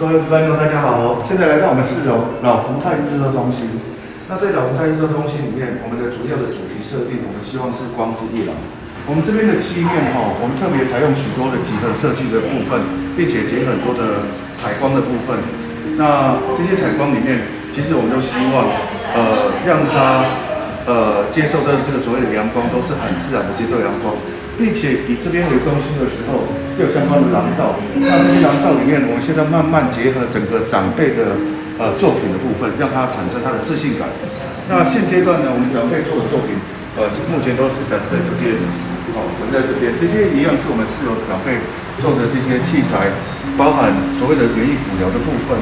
各位观众，大家好！现在来到我们四楼老福泰日热中心。那在老福泰日热中心里面，我们的主要的主题设定，我们希望是光之一廊。我们这边的漆面哈，我们特别采用许多的几何设计的部分，并且结合很多的采光的部分。那这些采光里面，其实我们都希望，呃，让它呃接受的这个所谓的阳光，都是很自然的接受阳光。并且以这边为中心的时候，就有相关的廊道。那这些廊道里面，我们现在慢慢结合整个长辈的呃作品的部分，让它产生它的自信感。那现阶段呢，我们长辈做的作品，呃，目前都是展示在这边，好，展示在这边。这些一样是我们四楼长辈做的这些器材，包含所谓的园艺辅疗的部分。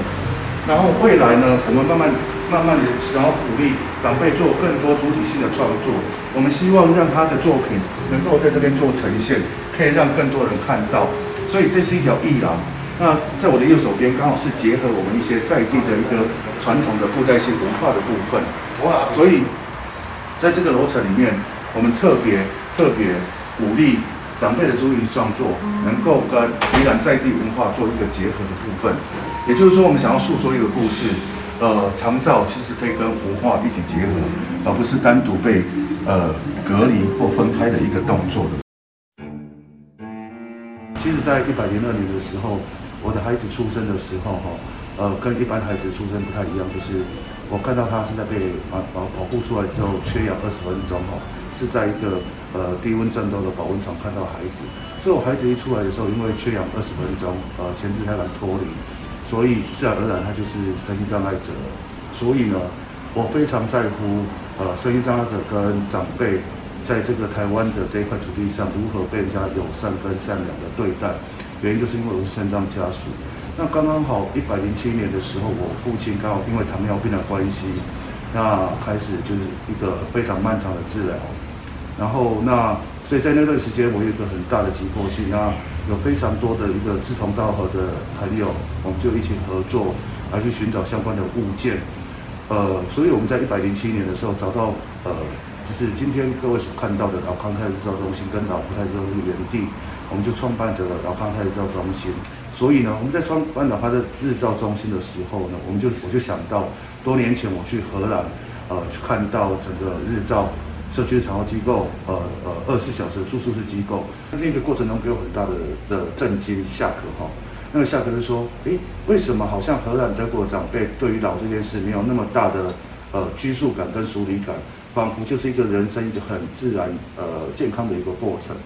然后未来呢，我们慢慢。慢慢的想要鼓励长辈做更多主体性的创作，我们希望让他的作品能够在这边做呈现，可以让更多人看到。所以这是一条艺廊。那在我的右手边，刚好是结合我们一些在地的一个传统的布袋戏文化的部分。所以在这个楼层里面，我们特别特别鼓励长辈的主体创作，能够跟宜兰在地文化做一个结合的部分。也就是说，我们想要诉说一个故事。呃，长照其实可以跟文化一起结合，而不是单独被呃隔离或分开的一个动作的。其实，在一百零二年的时候，我的孩子出生的时候，哈，呃，跟一般孩子出生不太一样，就是我看到他是在被保保保护出来之后缺氧二十分钟，哈，是在一个呃低温战斗的保温床看到孩子，所以我孩子一出来的时候，因为缺氧二十分钟，呃，前置胎盘脱离。所以自然而然，他就是身心障碍者。所以呢，我非常在乎，呃，身心障碍者跟长辈在这个台湾的这一块土地上如何被人家友善跟善良的对待。原因就是因为我是肾脏家属。那刚刚好一百零七年的时候，我父亲刚好因为糖尿病的关系，那开始就是一个非常漫长的治疗。然后那所以在那段时间，我有一个很大的急迫性那。有非常多的一个志同道合的朋友，我们就一起合作来去寻找相关的物件。呃，所以我们在一百零七年的时候找到，呃，就是今天各位所看到的老康泰日照中心跟老福泰日照原地，我们就创办这个老康泰日照中心。所以呢，我们在创办老康的日照中心的时候呢，我们就我就想到，多年前我去荷兰，呃，去看到整个日照。社区的长照机构，呃呃，二十四小时住宿式机构，那个过程中给我很大的的震惊、下课哈。那个下课是说，诶，为什么好像荷兰、德国长辈对于老这件事没有那么大的呃拘束感跟疏离感，仿佛就是一个人生一个很自然、呃健康的一个过程。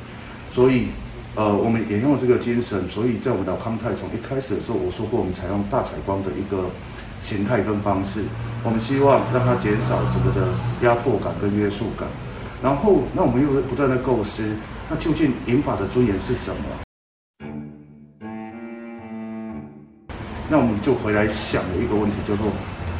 所以，呃，我们沿用这个精神，所以在我们老康泰从一开始的时候，我说过，我们采用大采光的一个。形态跟方式，我们希望让它减少整个的压迫感跟约束感。然后，那我们又不断的构思，那究竟银法的尊严是什么？那我们就回来想了一个问题，就是说，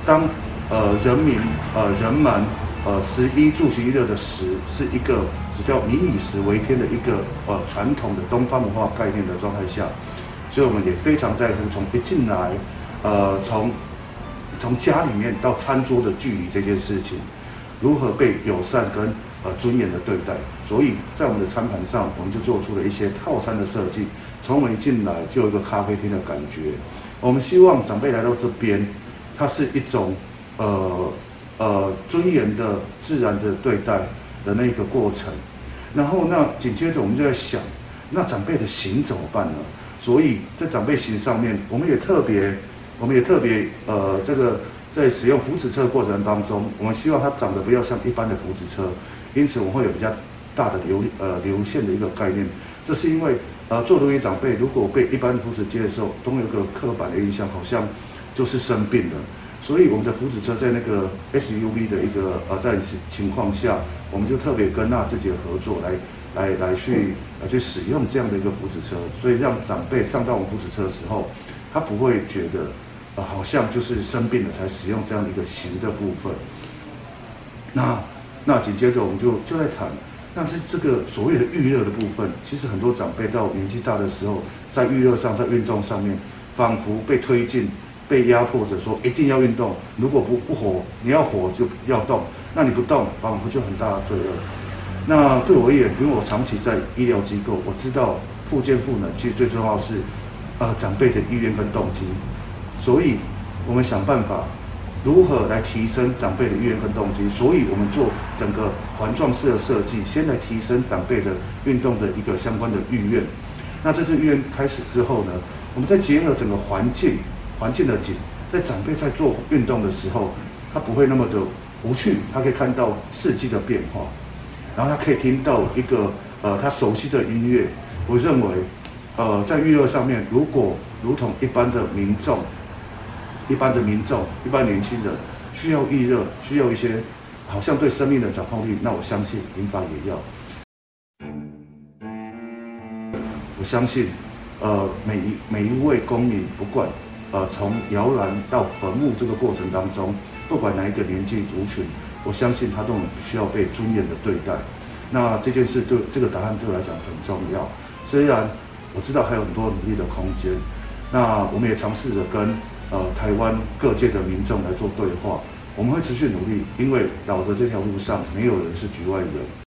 当呃人民呃人们呃食衣住行娱乐的食是一个只叫民以食为天的一个呃传统的东方文化概念的状态下，所以我们也非常在乎从一进来呃从从家里面到餐桌的距离这件事情，如何被友善跟呃尊严的对待？所以在我们的餐盘上，我们就做出了一些套餐的设计。从我们一进来就有一个咖啡厅的感觉。我们希望长辈来到这边，它是一种呃呃尊严的、自然的对待的那个过程。然后那紧接着我们就在想，那长辈的行怎么办呢？所以在长辈行上面，我们也特别。我们也特别呃，这个在使用福祉车过程当中，我们希望它长得不要像一般的福祉车，因此我们会有比较大的流呃流线的一个概念。这是因为呃，做轮椅长辈如果被一般扶持接的时候，都有个刻板的印象，好像就是生病了。所以我们的福祉车在那个 SUV 的一个呃在情况下，我们就特别跟纳智捷合作来来来去呃去使用这样的一个福祉车，所以让长辈上到我们福祉车的时候，他不会觉得。呃，好像就是生病了才使用这样一个型的部分。那那紧接着我们就就在谈，那这这个所谓的预热的部分，其实很多长辈到年纪大的时候，在预热上，在运动上面，仿佛被推进、被压迫着，说一定要运动，如果不不活，你要活就要动，那你不动，仿佛就很大的罪恶。那对我而言，因为我长期在医疗机构，我知道复健赋能其实最重要是。呃长辈的意愿跟动机，所以我们想办法如何来提升长辈的意愿跟动机，所以我们做整个环状式的设计，先来提升长辈的运动的一个相关的意愿。那这次意愿开始之后呢，我们再结合整个环境环境的景，在长辈在做运动的时候，他不会那么的无趣，他可以看到四季的变化，然后他可以听到一个呃他熟悉的音乐。我认为，呃，在娱乐上面，如果如同一般的民众、一般的民众、一般年轻人需要预热，需要一些好像对生命的掌控力，那我相信银发也要。我相信，呃，每一每一位公民，不管呃从摇篮到坟墓这个过程当中，不管哪一个年纪族群，我相信他都需要被尊严的对待。那这件事对这个答案对我来讲很重要。虽然我知道还有很多努力的空间，那我们也尝试着跟呃台湾各界的民众来做对话。我们会持续努力，因为老的这条路上没有人是局外人。